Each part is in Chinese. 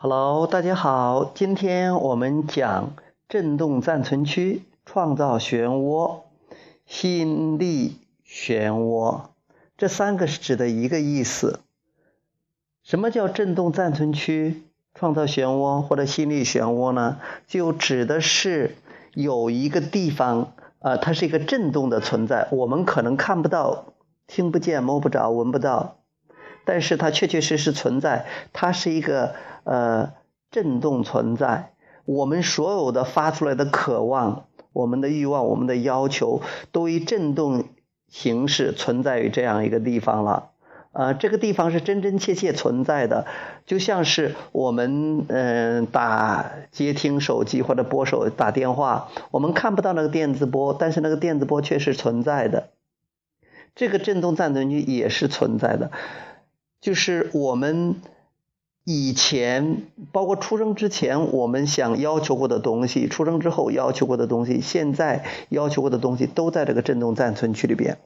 Hello，大家好，今天我们讲振动暂存区创造漩涡、吸引力漩涡，这三个是指的一个意思。什么叫振动暂存区创造漩涡或者吸引力漩涡呢？就指的是有一个地方，呃，它是一个振动的存在，我们可能看不到、听不见、摸不着、闻不到。但是它确确实实存在，它是一个呃震动存在。我们所有的发出来的渴望、我们的欲望、我们的要求，都以震动形式存在于这样一个地方了。呃，这个地方是真真切切存在的，就像是我们嗯打接听手机或者拨手打电话，我们看不到那个电子波，但是那个电子波却是存在的。这个振动暂存区也是存在的。就是我们以前，包括出生之前，我们想要求过的东西，出生之后要求过的东西，现在要求过的东西，都在这个振动暂存区里边。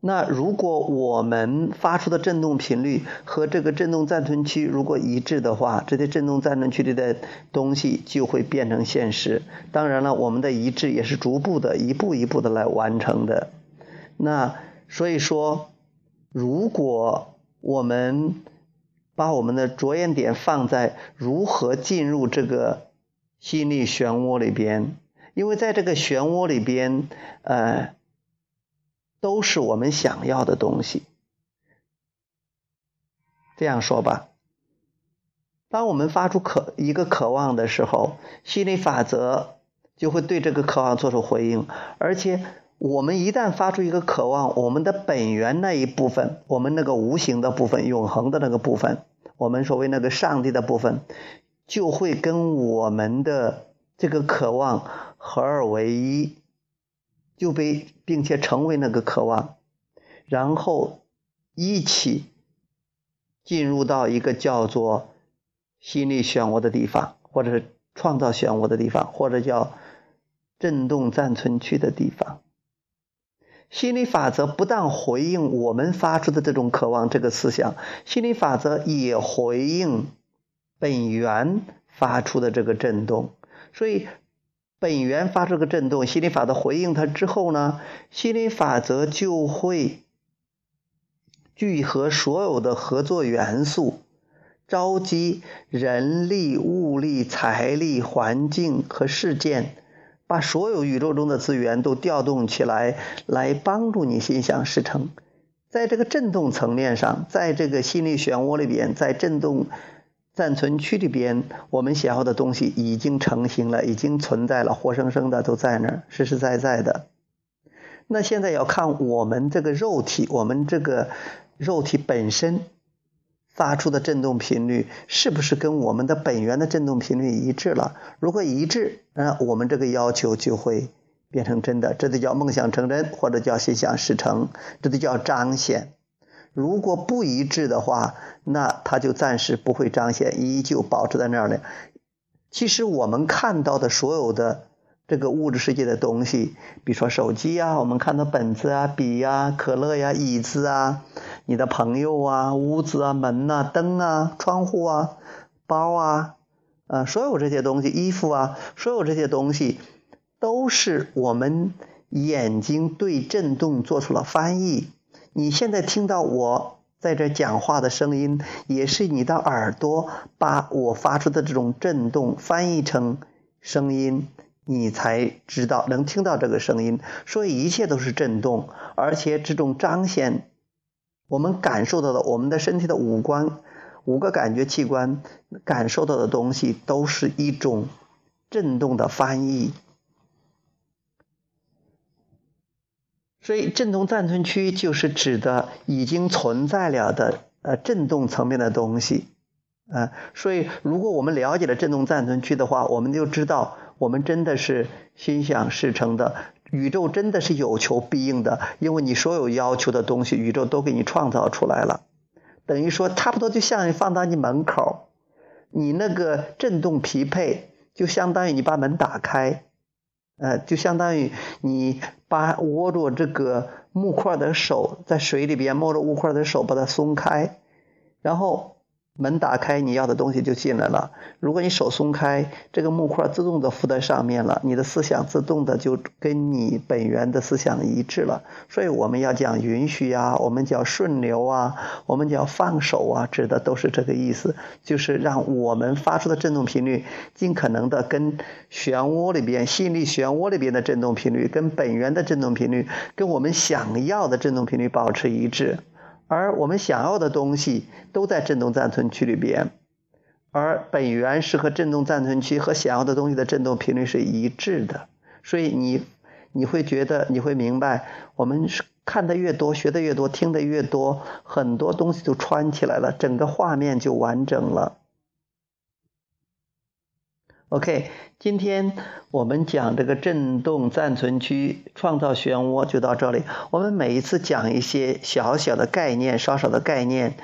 那如果我们发出的振动频率和这个振动暂存区如果一致的话，这些振动暂存区里的东西就会变成现实。当然了，我们的一致也是逐步的、一步一步的来完成的。那所以说。如果我们把我们的着眼点放在如何进入这个心理漩涡里边，因为在这个漩涡里边，呃，都是我们想要的东西。这样说吧，当我们发出渴一个渴望的时候，心理法则就会对这个渴望做出回应，而且。我们一旦发出一个渴望，我们的本源那一部分，我们那个无形的部分、永恒的那个部分，我们所谓那个上帝的部分，就会跟我们的这个渴望合二为一，就被并且成为那个渴望，然后一起进入到一个叫做心理漩涡的地方，或者是创造漩涡的地方，或者叫震动暂存区的地方。心理法则不但回应我们发出的这种渴望这个思想，心理法则也回应本源发出的这个震动。所以，本源发出个震动，心理法则回应它之后呢，心理法则就会聚合所有的合作元素，召集人力、物力、财力、环境和事件。把所有宇宙中的资源都调动起来，来帮助你心想事成。在这个振动层面上，在这个心理漩涡里边，在振动暂存区里边，我们想要的东西已经成型了，已经存在了，活生生的都在那儿，实实在在的。那现在要看我们这个肉体，我们这个肉体本身。发出的振动频率是不是跟我们的本源的振动频率一致了？如果一致，那我们这个要求就会变成真的，这就叫梦想成真，或者叫心想事成，这就叫彰显。如果不一致的话，那它就暂时不会彰显，依旧保持在那儿的。其实我们看到的所有的。这个物质世界的东西，比如说手机啊，我们看到本子啊、笔呀、可乐呀、椅子啊、你的朋友啊、屋子啊、门呐、灯啊、窗户啊、包啊，呃，所有这些东西，衣服啊，所有这些东西，都是我们眼睛对震动做出了翻译。你现在听到我在这讲话的声音，也是你的耳朵把我发出的这种震动翻译成声音。你才知道能听到这个声音，所以一切都是震动，而且这种彰显，我们感受到的，我们的身体的五官、五个感觉器官感受到的东西，都是一种震动的翻译。所以，振动暂存区就是指的已经存在了的呃振动层面的东西，啊，所以如果我们了解了振动暂存区的话，我们就知道。我们真的是心想事成的，宇宙真的是有求必应的，因为你所有要求的东西，宇宙都给你创造出来了。等于说，差不多就像放到你门口，你那个震动匹配，就相当于你把门打开，呃，就相当于你把握住这个木块的手，在水里边摸着木块的手把它松开，然后门打开，你要的东西就进来了。如果你手松开，这个木块自动的附在上面了，你的思想自动的就跟你本源的思想一致了。所以我们要讲允许啊，我们叫顺流啊，我们叫放手啊，指的都是这个意思，就是让我们发出的振动频率尽可能的跟漩涡里边吸引力漩涡里边的振动频率，跟本源的振动频率，跟我们想要的振动频率保持一致。而我们想要的东西都在振动暂存区里边，而本源是和振动暂存区和想要的东西的振动频率是一致的，所以你你会觉得你会明白，我们看的越多，学的越多，听的越多，很多东西就串起来了，整个画面就完整了。OK，今天我们讲这个振动暂存区创造漩涡就到这里。我们每一次讲一些小小的概念、稍稍的概念，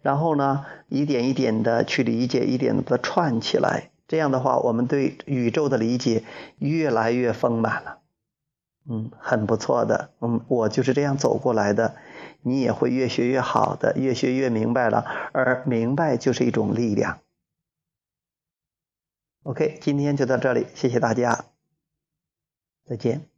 然后呢，一点一点的去理解，一点的串起来。这样的话，我们对宇宙的理解越来越丰满了。嗯，很不错的。嗯，我就是这样走过来的。你也会越学越好的，越学越明白了。而明白就是一种力量。OK，今天就到这里，谢谢大家，再见。